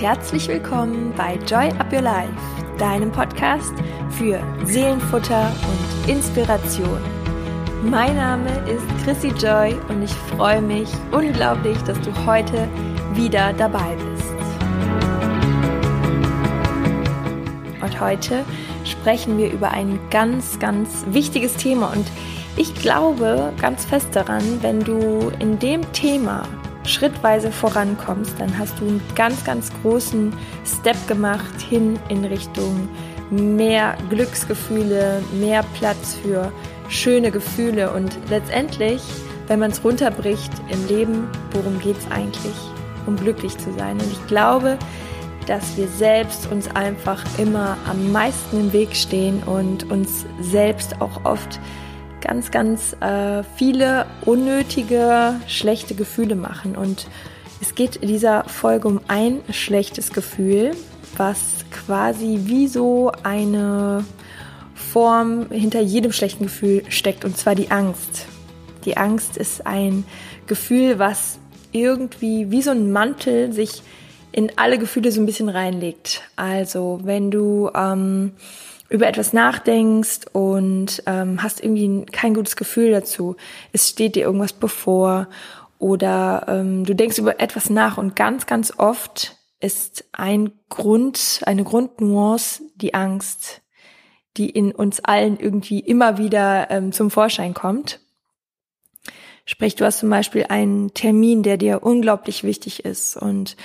herzlich willkommen bei Joy Up Your Life, deinem Podcast für Seelenfutter und Inspiration. Mein Name ist Chrissy Joy und ich freue mich unglaublich, dass du heute wieder dabei bist. Und heute sprechen wir über ein ganz, ganz wichtiges Thema und ich glaube ganz fest daran, wenn du in dem Thema schrittweise vorankommst, dann hast du einen ganz, ganz großen Step gemacht hin in Richtung mehr Glücksgefühle, mehr Platz für schöne Gefühle und letztendlich, wenn man es runterbricht im Leben, worum geht es eigentlich? Um glücklich zu sein. Und ich glaube, dass wir selbst uns einfach immer am meisten im Weg stehen und uns selbst auch oft ganz, ganz äh, viele unnötige, schlechte Gefühle machen. Und es geht in dieser Folge um ein schlechtes Gefühl, was quasi wie so eine Form hinter jedem schlechten Gefühl steckt, und zwar die Angst. Die Angst ist ein Gefühl, was irgendwie wie so ein Mantel sich in alle Gefühle so ein bisschen reinlegt. Also wenn du ähm, über etwas nachdenkst und ähm, hast irgendwie kein gutes Gefühl dazu. Es steht dir irgendwas bevor oder ähm, du denkst über etwas nach und ganz, ganz oft ist ein Grund, eine Grundnuance die Angst, die in uns allen irgendwie immer wieder ähm, zum Vorschein kommt. Sprich, du hast zum Beispiel einen Termin, der dir unglaublich wichtig ist und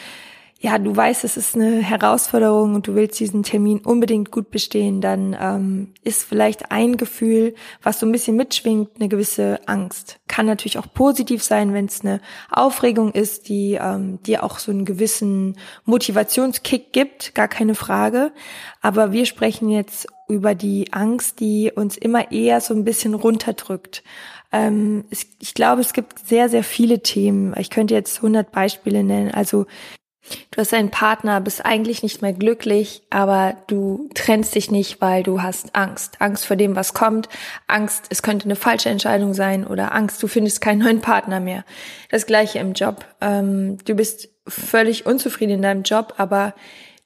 ja, du weißt, es ist eine Herausforderung und du willst diesen Termin unbedingt gut bestehen, dann ähm, ist vielleicht ein Gefühl, was so ein bisschen mitschwingt, eine gewisse Angst. Kann natürlich auch positiv sein, wenn es eine Aufregung ist, die ähm, dir auch so einen gewissen Motivationskick gibt, gar keine Frage. Aber wir sprechen jetzt über die Angst, die uns immer eher so ein bisschen runterdrückt. Ähm, ich glaube, es gibt sehr, sehr viele Themen. Ich könnte jetzt 100 Beispiele nennen. Also Du hast einen Partner, bist eigentlich nicht mehr glücklich, aber du trennst dich nicht, weil du hast Angst. Angst vor dem, was kommt. Angst, es könnte eine falsche Entscheidung sein oder Angst, du findest keinen neuen Partner mehr. Das gleiche im Job. Ähm, du bist völlig unzufrieden in deinem Job, aber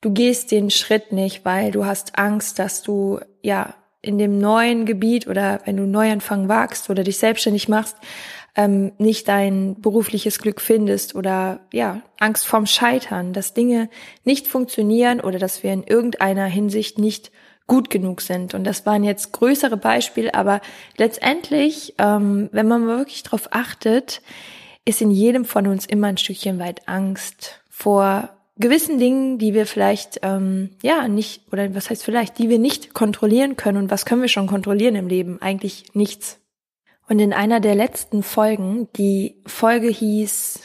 du gehst den Schritt nicht, weil du hast Angst, dass du ja in dem neuen Gebiet oder wenn du Neuanfang wagst oder dich selbstständig machst, ähm, nicht dein berufliches Glück findest oder ja, Angst vorm Scheitern, dass Dinge nicht funktionieren oder dass wir in irgendeiner Hinsicht nicht gut genug sind. Und das waren jetzt größere Beispiele, aber letztendlich, ähm, wenn man wirklich darauf achtet, ist in jedem von uns immer ein Stückchen weit Angst vor gewissen Dingen, die wir vielleicht ähm, ja nicht oder was heißt vielleicht, die wir nicht kontrollieren können. Und was können wir schon kontrollieren im Leben? Eigentlich nichts. Und in einer der letzten Folgen, die Folge hieß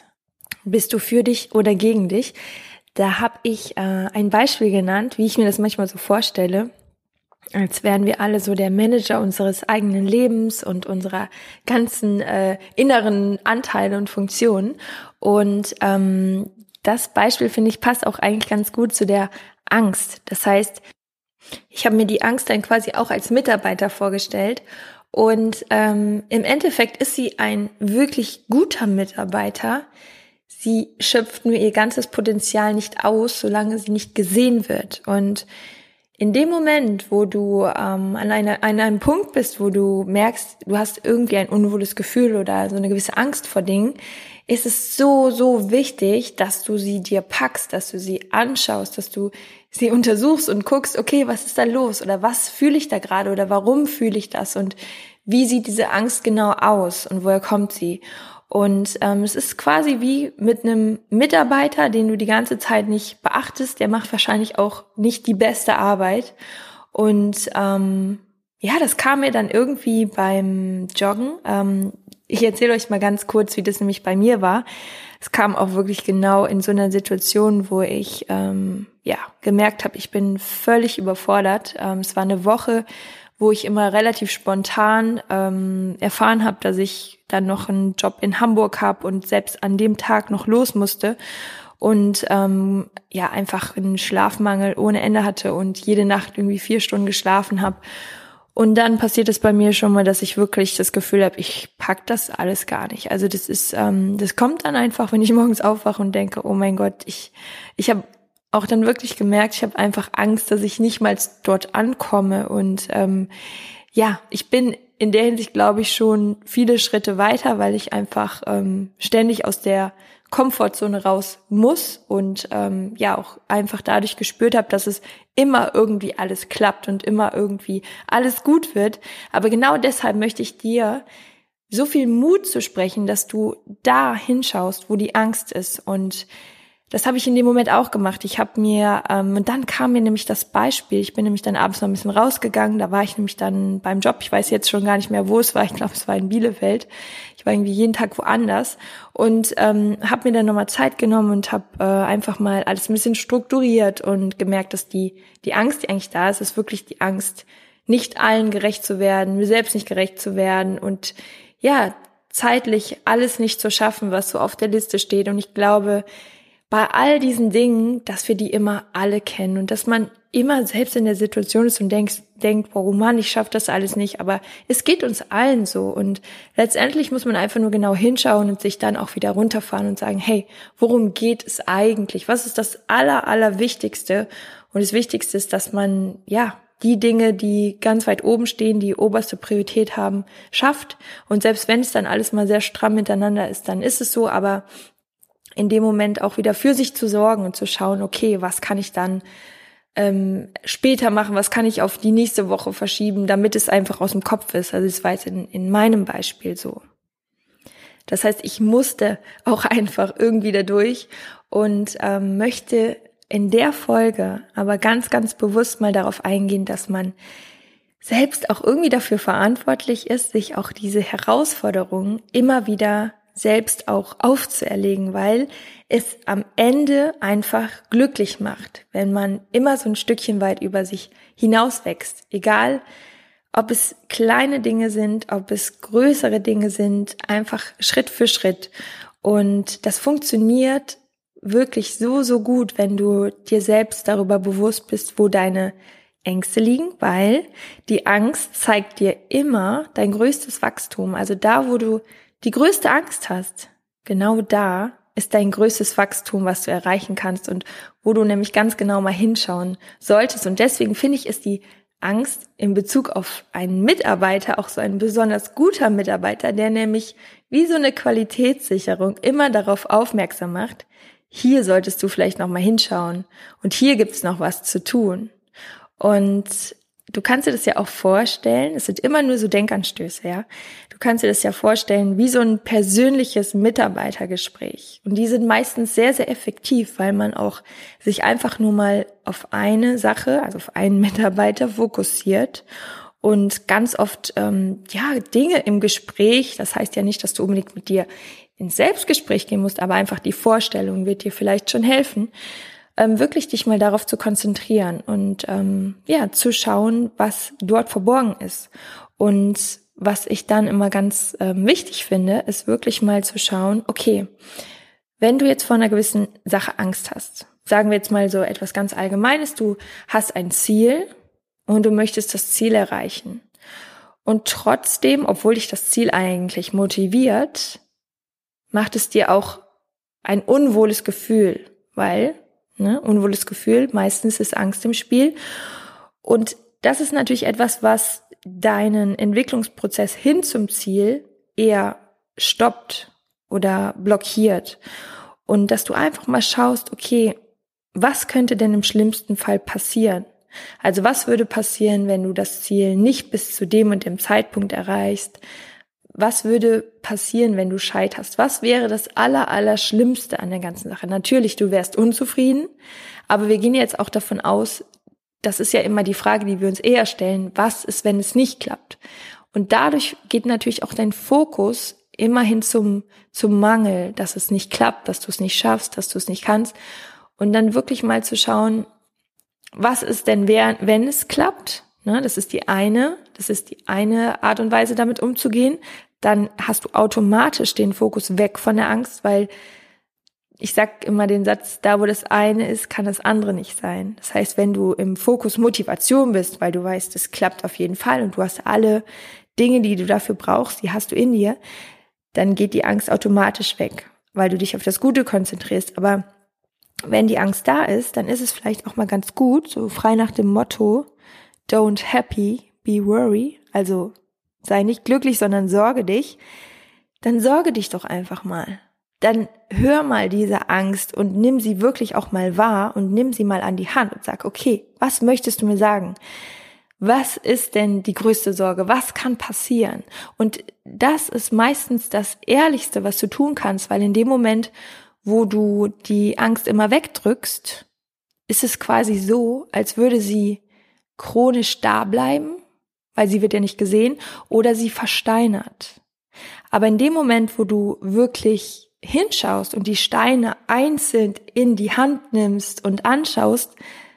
Bist du für dich oder gegen dich? Da habe ich äh, ein Beispiel genannt, wie ich mir das manchmal so vorstelle, als wären wir alle so der Manager unseres eigenen Lebens und unserer ganzen äh, inneren Anteile und Funktionen. Und ähm, das Beispiel, finde ich, passt auch eigentlich ganz gut zu der Angst. Das heißt, ich habe mir die Angst dann quasi auch als Mitarbeiter vorgestellt und ähm, im Endeffekt ist sie ein wirklich guter Mitarbeiter. Sie schöpft nur ihr ganzes Potenzial nicht aus, solange sie nicht gesehen wird. Und in dem Moment, wo du ähm, an, einer, an einem Punkt bist, wo du merkst, du hast irgendwie ein unwohles Gefühl oder so eine gewisse Angst vor Dingen, ist es so, so wichtig, dass du sie dir packst, dass du sie anschaust, dass du sie untersuchst und guckst, okay, was ist da los? Oder was fühle ich da gerade? Oder warum fühle ich das? Und wie sieht diese Angst genau aus? Und woher kommt sie? Und ähm, es ist quasi wie mit einem Mitarbeiter, den du die ganze Zeit nicht beachtest, der macht wahrscheinlich auch nicht die beste Arbeit. Und ähm, ja, das kam mir dann irgendwie beim Joggen. Ähm, ich erzähle euch mal ganz kurz, wie das nämlich bei mir war. Es kam auch wirklich genau in so einer Situation, wo ich ähm, ja gemerkt habe, ich bin völlig überfordert. Ähm, es war eine Woche, wo ich immer relativ spontan ähm, erfahren habe, dass ich dann noch einen Job in Hamburg habe und selbst an dem Tag noch los musste und ähm, ja einfach einen Schlafmangel ohne Ende hatte und jede Nacht irgendwie vier Stunden geschlafen habe. Und dann passiert es bei mir schon mal, dass ich wirklich das Gefühl habe, ich pack das alles gar nicht. Also das ist, ähm, das kommt dann einfach, wenn ich morgens aufwache und denke, oh mein Gott, ich, ich habe auch dann wirklich gemerkt, ich habe einfach Angst, dass ich nicht mal dort ankomme. Und ähm, ja, ich bin in der Hinsicht, glaube ich, schon viele Schritte weiter, weil ich einfach ähm, ständig aus der Komfortzone raus muss und ähm, ja auch einfach dadurch gespürt habe, dass es immer irgendwie alles klappt und immer irgendwie alles gut wird. Aber genau deshalb möchte ich dir so viel Mut zu sprechen, dass du da hinschaust, wo die Angst ist und das habe ich in dem Moment auch gemacht. Ich habe mir, ähm, und dann kam mir nämlich das Beispiel, ich bin nämlich dann abends noch ein bisschen rausgegangen, da war ich nämlich dann beim Job, ich weiß jetzt schon gar nicht mehr, wo es war, ich glaube, es war in Bielefeld. Ich war irgendwie jeden Tag woanders und ähm, habe mir dann nochmal Zeit genommen und habe äh, einfach mal alles ein bisschen strukturiert und gemerkt, dass die, die Angst, die eigentlich da ist, ist wirklich die Angst, nicht allen gerecht zu werden, mir selbst nicht gerecht zu werden und ja, zeitlich alles nicht zu schaffen, was so auf der Liste steht. Und ich glaube, bei all diesen Dingen, dass wir die immer alle kennen und dass man immer selbst in der Situation ist und denkt, denkt, oh Mann, ich schaffe das alles nicht, aber es geht uns allen so und letztendlich muss man einfach nur genau hinschauen und sich dann auch wieder runterfahren und sagen, hey, worum geht es eigentlich? Was ist das aller, aller Wichtigste? Und das Wichtigste ist, dass man, ja, die Dinge, die ganz weit oben stehen, die oberste Priorität haben, schafft. Und selbst wenn es dann alles mal sehr stramm miteinander ist, dann ist es so, aber in dem Moment auch wieder für sich zu sorgen und zu schauen, okay, was kann ich dann ähm, später machen, was kann ich auf die nächste Woche verschieben, damit es einfach aus dem Kopf ist. Also es war jetzt in, in meinem Beispiel so. Das heißt, ich musste auch einfach irgendwie dadurch und ähm, möchte in der Folge aber ganz, ganz bewusst mal darauf eingehen, dass man selbst auch irgendwie dafür verantwortlich ist, sich auch diese Herausforderungen immer wieder selbst auch aufzuerlegen, weil es am Ende einfach glücklich macht, wenn man immer so ein Stückchen weit über sich hinauswächst. Egal, ob es kleine Dinge sind, ob es größere Dinge sind, einfach Schritt für Schritt. Und das funktioniert wirklich so, so gut, wenn du dir selbst darüber bewusst bist, wo deine Ängste liegen, weil die Angst zeigt dir immer dein größtes Wachstum. Also da, wo du die größte Angst hast, genau da ist dein größtes Wachstum, was du erreichen kannst und wo du nämlich ganz genau mal hinschauen solltest. Und deswegen finde ich, ist die Angst in Bezug auf einen Mitarbeiter auch so ein besonders guter Mitarbeiter, der nämlich wie so eine Qualitätssicherung immer darauf aufmerksam macht, hier solltest du vielleicht noch mal hinschauen und hier gibt's noch was zu tun. Und du kannst dir das ja auch vorstellen, es sind immer nur so Denkanstöße, ja. Du kannst dir das ja vorstellen wie so ein persönliches Mitarbeitergespräch. Und die sind meistens sehr, sehr effektiv, weil man auch sich einfach nur mal auf eine Sache, also auf einen Mitarbeiter fokussiert und ganz oft ähm, ja Dinge im Gespräch. Das heißt ja nicht, dass du unbedingt mit dir ins Selbstgespräch gehen musst, aber einfach die Vorstellung wird dir vielleicht schon helfen, ähm, wirklich dich mal darauf zu konzentrieren und ähm, ja, zu schauen, was dort verborgen ist. Und was ich dann immer ganz ähm, wichtig finde, ist wirklich mal zu schauen, okay, wenn du jetzt vor einer gewissen Sache Angst hast, sagen wir jetzt mal so etwas ganz Allgemeines, du hast ein Ziel und du möchtest das Ziel erreichen. Und trotzdem, obwohl dich das Ziel eigentlich motiviert, macht es dir auch ein unwohles Gefühl, weil Ne? Unwohles Gefühl, meistens ist Angst im Spiel. Und das ist natürlich etwas, was deinen Entwicklungsprozess hin zum Ziel eher stoppt oder blockiert. Und dass du einfach mal schaust, okay, was könnte denn im schlimmsten Fall passieren? Also was würde passieren, wenn du das Ziel nicht bis zu dem und dem Zeitpunkt erreichst? Was würde passieren, wenn du scheiterst? Was wäre das aller, aller Schlimmste an der ganzen Sache? Natürlich, du wärst unzufrieden, aber wir gehen jetzt auch davon aus, das ist ja immer die Frage, die wir uns eher stellen, was ist, wenn es nicht klappt? Und dadurch geht natürlich auch dein Fokus immerhin zum, zum Mangel, dass es nicht klappt, dass du es nicht schaffst, dass du es nicht kannst. Und dann wirklich mal zu schauen, was ist denn, wenn es klappt? Ne, das ist die eine, das ist die eine Art und Weise, damit umzugehen. Dann hast du automatisch den Fokus weg von der Angst, weil ich sag immer den Satz, da wo das eine ist, kann das andere nicht sein. Das heißt, wenn du im Fokus Motivation bist, weil du weißt, es klappt auf jeden Fall und du hast alle Dinge, die du dafür brauchst, die hast du in dir, dann geht die Angst automatisch weg, weil du dich auf das Gute konzentrierst. Aber wenn die Angst da ist, dann ist es vielleicht auch mal ganz gut, so frei nach dem Motto, don't happy, be worry, also sei nicht glücklich, sondern sorge dich, dann sorge dich doch einfach mal. Dann hör mal diese Angst und nimm sie wirklich auch mal wahr und nimm sie mal an die Hand und sag, okay, was möchtest du mir sagen? Was ist denn die größte Sorge? Was kann passieren? Und das ist meistens das Ehrlichste, was du tun kannst, weil in dem Moment, wo du die Angst immer wegdrückst, ist es quasi so, als würde sie chronisch da bleiben, weil sie wird ja nicht gesehen, oder sie versteinert. Aber in dem Moment, wo du wirklich hinschaust und die Steine einzeln in die Hand nimmst und anschaust,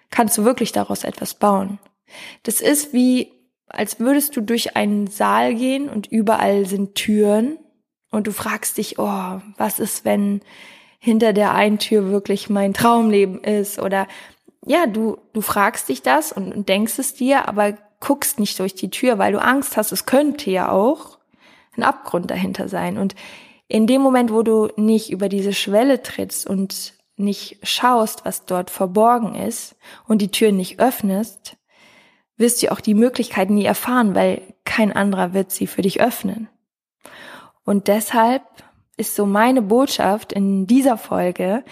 kannst du wirklich daraus etwas bauen. Das ist wie, als würdest du durch einen Saal gehen und überall sind Türen und du fragst dich, oh, was ist, wenn hinter der einen Tür wirklich mein Traumleben ist oder ja, du, du fragst dich das und, denkst es dir, aber guckst nicht durch die Tür, weil du Angst hast, es könnte ja auch ein Abgrund dahinter sein. Und in dem Moment, wo du nicht über diese Schwelle trittst und nicht schaust, was dort verborgen ist und die Tür nicht öffnest, wirst du auch die Möglichkeit nie erfahren, weil kein anderer wird sie für dich öffnen. Und deshalb ist so meine Botschaft in dieser Folge,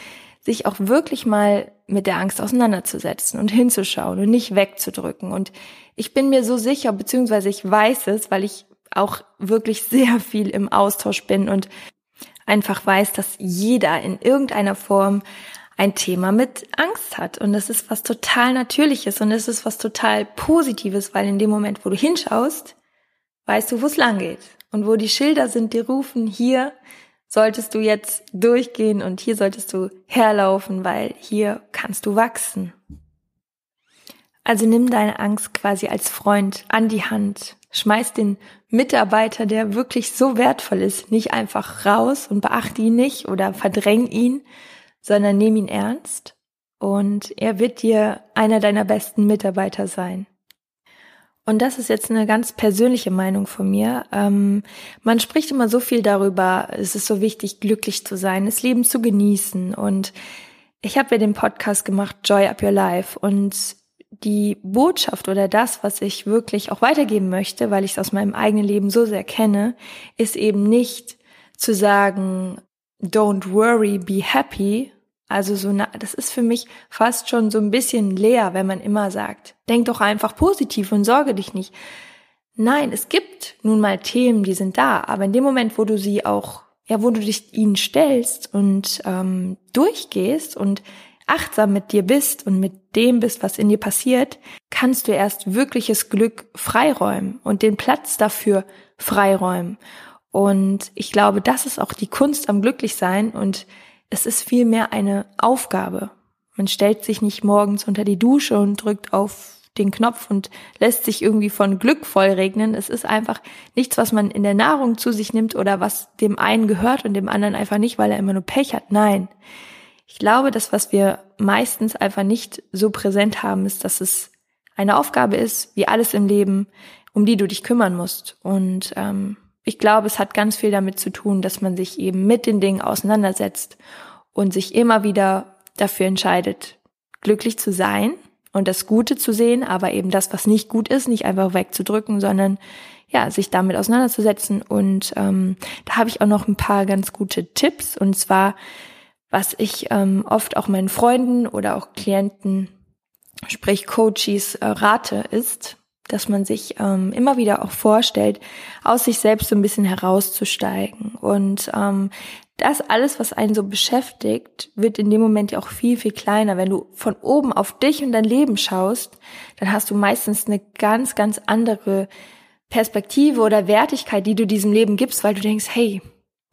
sich auch wirklich mal mit der Angst auseinanderzusetzen und hinzuschauen und nicht wegzudrücken. Und ich bin mir so sicher, beziehungsweise ich weiß es, weil ich auch wirklich sehr viel im Austausch bin und einfach weiß, dass jeder in irgendeiner Form ein Thema mit Angst hat. Und das ist was total Natürliches und es ist was total Positives, weil in dem Moment, wo du hinschaust, weißt du, wo es lang geht. Und wo die Schilder sind, die rufen, hier solltest du jetzt durchgehen und hier solltest du herlaufen, weil hier kannst du wachsen. Also nimm deine Angst quasi als Freund an die Hand. Schmeiß den Mitarbeiter, der wirklich so wertvoll ist, nicht einfach raus und beachte ihn nicht oder verdräng ihn, sondern nimm ihn ernst und er wird dir einer deiner besten Mitarbeiter sein. Und das ist jetzt eine ganz persönliche Meinung von mir. Ähm, man spricht immer so viel darüber, es ist so wichtig, glücklich zu sein, das Leben zu genießen. Und ich habe ja den Podcast gemacht, Joy Up Your Life. Und die Botschaft oder das, was ich wirklich auch weitergeben möchte, weil ich es aus meinem eigenen Leben so sehr kenne, ist eben nicht zu sagen, don't worry, be happy, also so, na, das ist für mich fast schon so ein bisschen leer, wenn man immer sagt, denk doch einfach positiv und sorge dich nicht. Nein, es gibt nun mal Themen, die sind da, aber in dem Moment, wo du sie auch, ja, wo du dich ihnen stellst und ähm, durchgehst und achtsam mit dir bist und mit dem bist, was in dir passiert, kannst du erst wirkliches Glück freiräumen und den Platz dafür freiräumen. Und ich glaube, das ist auch die Kunst am Glücklichsein und es ist vielmehr eine Aufgabe. Man stellt sich nicht morgens unter die Dusche und drückt auf den Knopf und lässt sich irgendwie von Glück vollregnen. Es ist einfach nichts, was man in der Nahrung zu sich nimmt oder was dem einen gehört und dem anderen einfach nicht, weil er immer nur Pech hat. Nein. Ich glaube, das, was wir meistens einfach nicht so präsent haben, ist, dass es eine Aufgabe ist, wie alles im Leben, um die du dich kümmern musst. Und ähm, ich glaube, es hat ganz viel damit zu tun, dass man sich eben mit den Dingen auseinandersetzt und sich immer wieder dafür entscheidet, glücklich zu sein und das Gute zu sehen, aber eben das, was nicht gut ist, nicht einfach wegzudrücken, sondern ja, sich damit auseinanderzusetzen. Und ähm, da habe ich auch noch ein paar ganz gute Tipps. Und zwar, was ich ähm, oft auch meinen Freunden oder auch Klienten, sprich Coaches, äh, rate, ist, dass man sich ähm, immer wieder auch vorstellt, aus sich selbst so ein bisschen herauszusteigen. Und ähm, das alles, was einen so beschäftigt, wird in dem Moment ja auch viel, viel kleiner. Wenn du von oben auf dich und dein Leben schaust, dann hast du meistens eine ganz, ganz andere Perspektive oder Wertigkeit, die du diesem Leben gibst, weil du denkst, hey,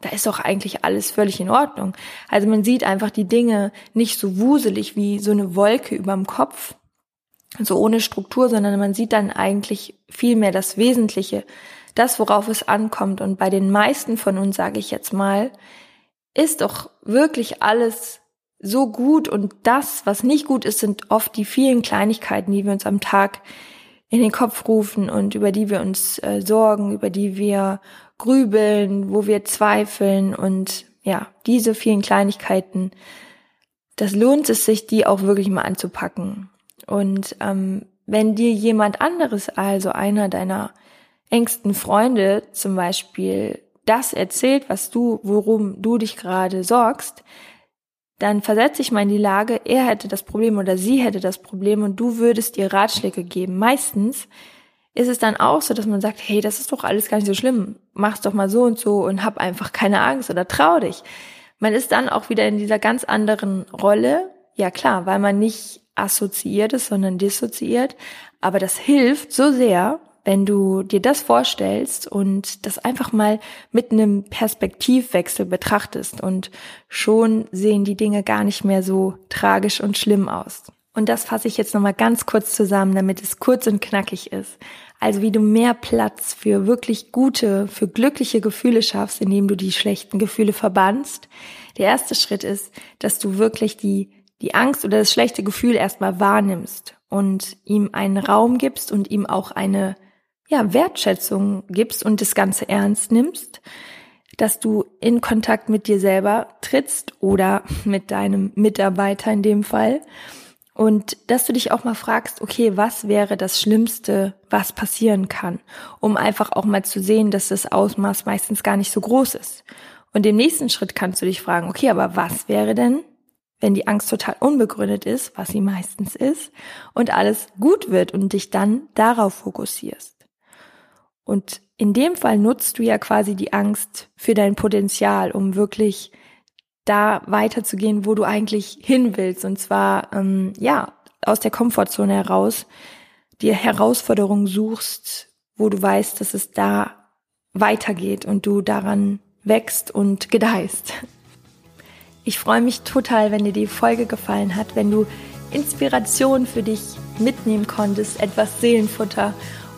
da ist doch eigentlich alles völlig in Ordnung. Also man sieht einfach die Dinge nicht so wuselig wie so eine Wolke überm Kopf, so ohne Struktur, sondern man sieht dann eigentlich viel mehr das Wesentliche, das, worauf es ankommt. Und bei den meisten von uns, sage ich jetzt mal, ist doch wirklich alles so gut und das, was nicht gut ist, sind oft die vielen Kleinigkeiten, die wir uns am Tag in den Kopf rufen und über die wir uns äh, sorgen, über die wir grübeln, wo wir zweifeln und ja, diese vielen Kleinigkeiten das lohnt es sich, die auch wirklich mal anzupacken. Und ähm, wenn dir jemand anderes, also einer deiner engsten Freunde zum Beispiel, das erzählt, was du, worum du dich gerade sorgst, dann versetze ich mal in die Lage, er hätte das Problem oder sie hätte das Problem und du würdest ihr Ratschläge geben. Meistens ist es dann auch so, dass man sagt, hey, das ist doch alles gar nicht so schlimm. Mach's doch mal so und so und hab einfach keine Angst oder trau dich. Man ist dann auch wieder in dieser ganz anderen Rolle. Ja klar, weil man nicht assoziiert ist, sondern dissoziiert. Aber das hilft so sehr, wenn du dir das vorstellst und das einfach mal mit einem Perspektivwechsel betrachtest und schon sehen die Dinge gar nicht mehr so tragisch und schlimm aus. Und das fasse ich jetzt nochmal ganz kurz zusammen, damit es kurz und knackig ist. Also wie du mehr Platz für wirklich gute, für glückliche Gefühle schaffst, indem du die schlechten Gefühle verbannst. Der erste Schritt ist, dass du wirklich die, die Angst oder das schlechte Gefühl erstmal wahrnimmst und ihm einen Raum gibst und ihm auch eine ja, Wertschätzung gibst und das Ganze ernst nimmst, dass du in Kontakt mit dir selber trittst oder mit deinem Mitarbeiter in dem Fall und dass du dich auch mal fragst, okay, was wäre das Schlimmste, was passieren kann, um einfach auch mal zu sehen, dass das Ausmaß meistens gar nicht so groß ist. Und im nächsten Schritt kannst du dich fragen, okay, aber was wäre denn, wenn die Angst total unbegründet ist, was sie meistens ist, und alles gut wird und dich dann darauf fokussierst. Und in dem Fall nutzt du ja quasi die Angst für dein Potenzial, um wirklich da weiterzugehen, wo du eigentlich hin willst. Und zwar, ähm, ja, aus der Komfortzone heraus, dir Herausforderungen suchst, wo du weißt, dass es da weitergeht und du daran wächst und gedeihst. Ich freue mich total, wenn dir die Folge gefallen hat, wenn du Inspiration für dich mitnehmen konntest, etwas Seelenfutter.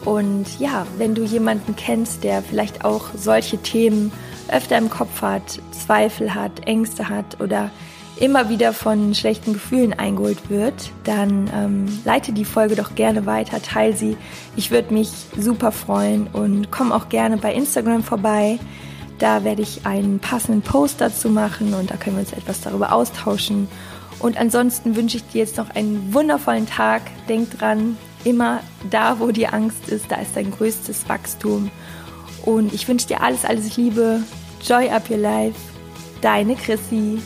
Und ja, wenn du jemanden kennst, der vielleicht auch solche Themen öfter im Kopf hat, Zweifel hat, Ängste hat oder immer wieder von schlechten Gefühlen eingeholt wird, dann ähm, leite die Folge doch gerne weiter, teile sie. Ich würde mich super freuen und komm auch gerne bei Instagram vorbei. Da werde ich einen passenden Post dazu machen und da können wir uns etwas darüber austauschen. Und ansonsten wünsche ich dir jetzt noch einen wundervollen Tag. Denk dran, immer da, wo die Angst ist, da ist dein größtes Wachstum. Und ich wünsche dir alles, alles Liebe. Joy up your life. Deine Chrissy.